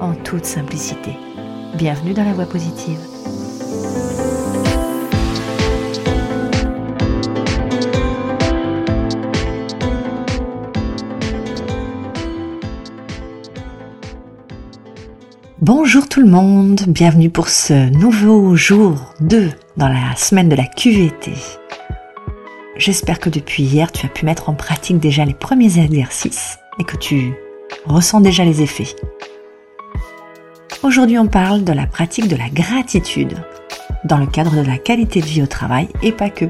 en toute simplicité. Bienvenue dans la voie positive. Bonjour tout le monde, bienvenue pour ce nouveau jour 2 dans la semaine de la QVT. J'espère que depuis hier, tu as pu mettre en pratique déjà les premiers exercices et que tu ressens déjà les effets. Aujourd'hui, on parle de la pratique de la gratitude dans le cadre de la qualité de vie au travail et pas que.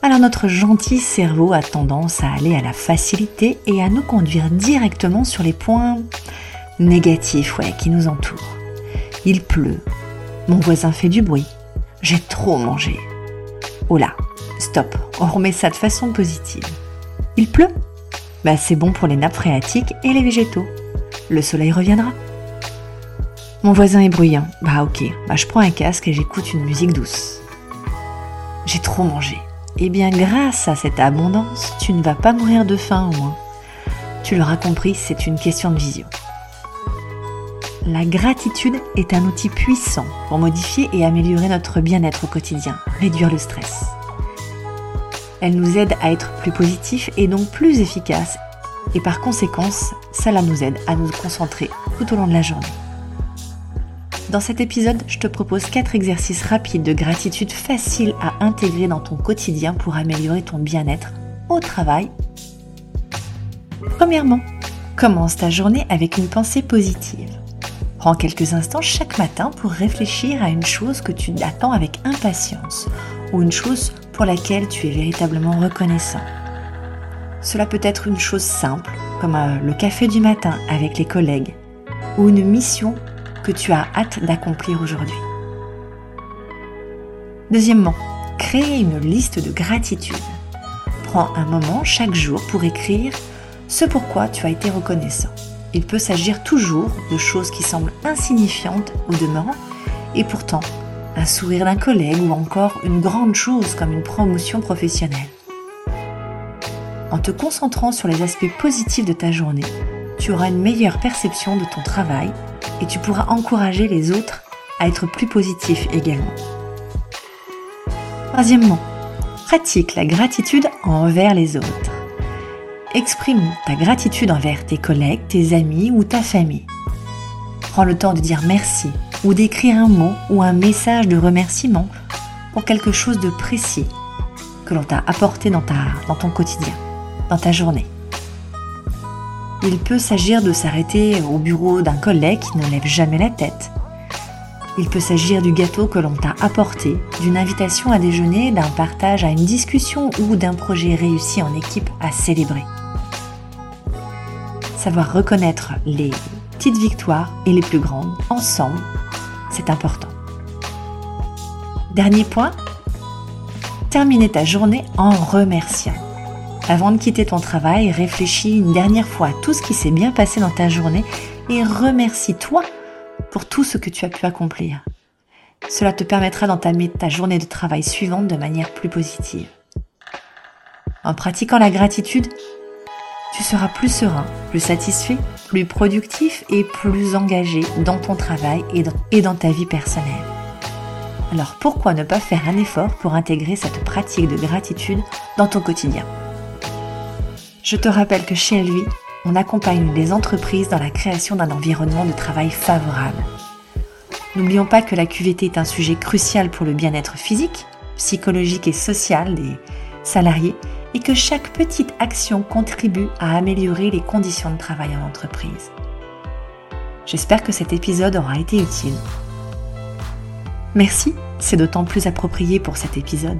Alors notre gentil cerveau a tendance à aller à la facilité et à nous conduire directement sur les points négatifs ouais, qui nous entourent. Il pleut, mon voisin fait du bruit, j'ai trop mangé. Oh là, Stop, on remet ça de façon positive. Il pleut Bah c'est bon pour les nappes phréatiques et les végétaux. Le soleil reviendra. Mon voisin est bruyant. Bah ok, bah je prends un casque et j'écoute une musique douce. J'ai trop mangé. Eh bien grâce à cette abondance, tu ne vas pas mourir de faim au moins. Tu l'auras compris, c'est une question de vision. La gratitude est un outil puissant pour modifier et améliorer notre bien-être au quotidien, réduire le stress. Elle nous aide à être plus positifs et donc plus efficaces. Et par conséquence, cela nous aide à nous concentrer tout au long de la journée. Dans cet épisode, je te propose 4 exercices rapides de gratitude faciles à intégrer dans ton quotidien pour améliorer ton bien-être au travail. Premièrement, commence ta journée avec une pensée positive. Prends quelques instants chaque matin pour réfléchir à une chose que tu attends avec impatience ou une chose pour laquelle tu es véritablement reconnaissant. Cela peut être une chose simple, comme euh, le café du matin avec les collègues, ou une mission que tu as hâte d'accomplir aujourd'hui. Deuxièmement, crée une liste de gratitude. Prends un moment chaque jour pour écrire ce pourquoi tu as été reconnaissant. Il peut s'agir toujours de choses qui semblent insignifiantes au demeurant, et pourtant un sourire d'un collègue ou encore une grande chose comme une promotion professionnelle. En te concentrant sur les aspects positifs de ta journée, tu auras une meilleure perception de ton travail et tu pourras encourager les autres à être plus positifs également. Troisièmement, pratique la gratitude envers les autres. Exprime ta gratitude envers tes collègues, tes amis ou ta famille. Prends le temps de dire merci ou d'écrire un mot ou un message de remerciement pour quelque chose de précis que l'on t'a apporté dans, dans ton quotidien, dans ta journée. Il peut s'agir de s'arrêter au bureau d'un collègue qui ne lève jamais la tête. Il peut s'agir du gâteau que l'on t'a apporté, d'une invitation à déjeuner, d'un partage à une discussion ou d'un projet réussi en équipe à célébrer. Savoir reconnaître les petites victoires et les plus grandes ensemble c'est important. Dernier point, terminer ta journée en remerciant. Avant de quitter ton travail, réfléchis une dernière fois à tout ce qui s'est bien passé dans ta journée et remercie-toi pour tout ce que tu as pu accomplir. Cela te permettra d'entamer ta journée de travail suivante de manière plus positive. En pratiquant la gratitude, tu seras plus serein, plus satisfait, plus productif et plus engagé dans ton travail et dans, ta vie personnelle. Alors pourquoi ne pas faire un effort pour intégrer cette pratique de gratitude dans ton quotidien? Je te rappelle que chez lui, on accompagne les entreprises dans la création d'un environnement de travail favorable. N'oublions pas que la QVT est un sujet crucial pour le bien-être physique, psychologique et social des salariés et que chaque petite action contribue à améliorer les conditions de travail en entreprise. J'espère que cet épisode aura été utile. Merci, c'est d'autant plus approprié pour cet épisode.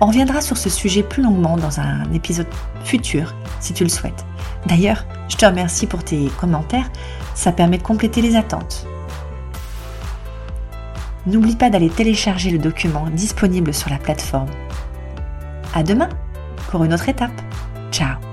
On reviendra sur ce sujet plus longuement dans un épisode futur, si tu le souhaites. D'ailleurs, je te remercie pour tes commentaires. Ça permet de compléter les attentes. N'oublie pas d'aller télécharger le document disponible sur la plateforme. À demain pour une autre étape. Ciao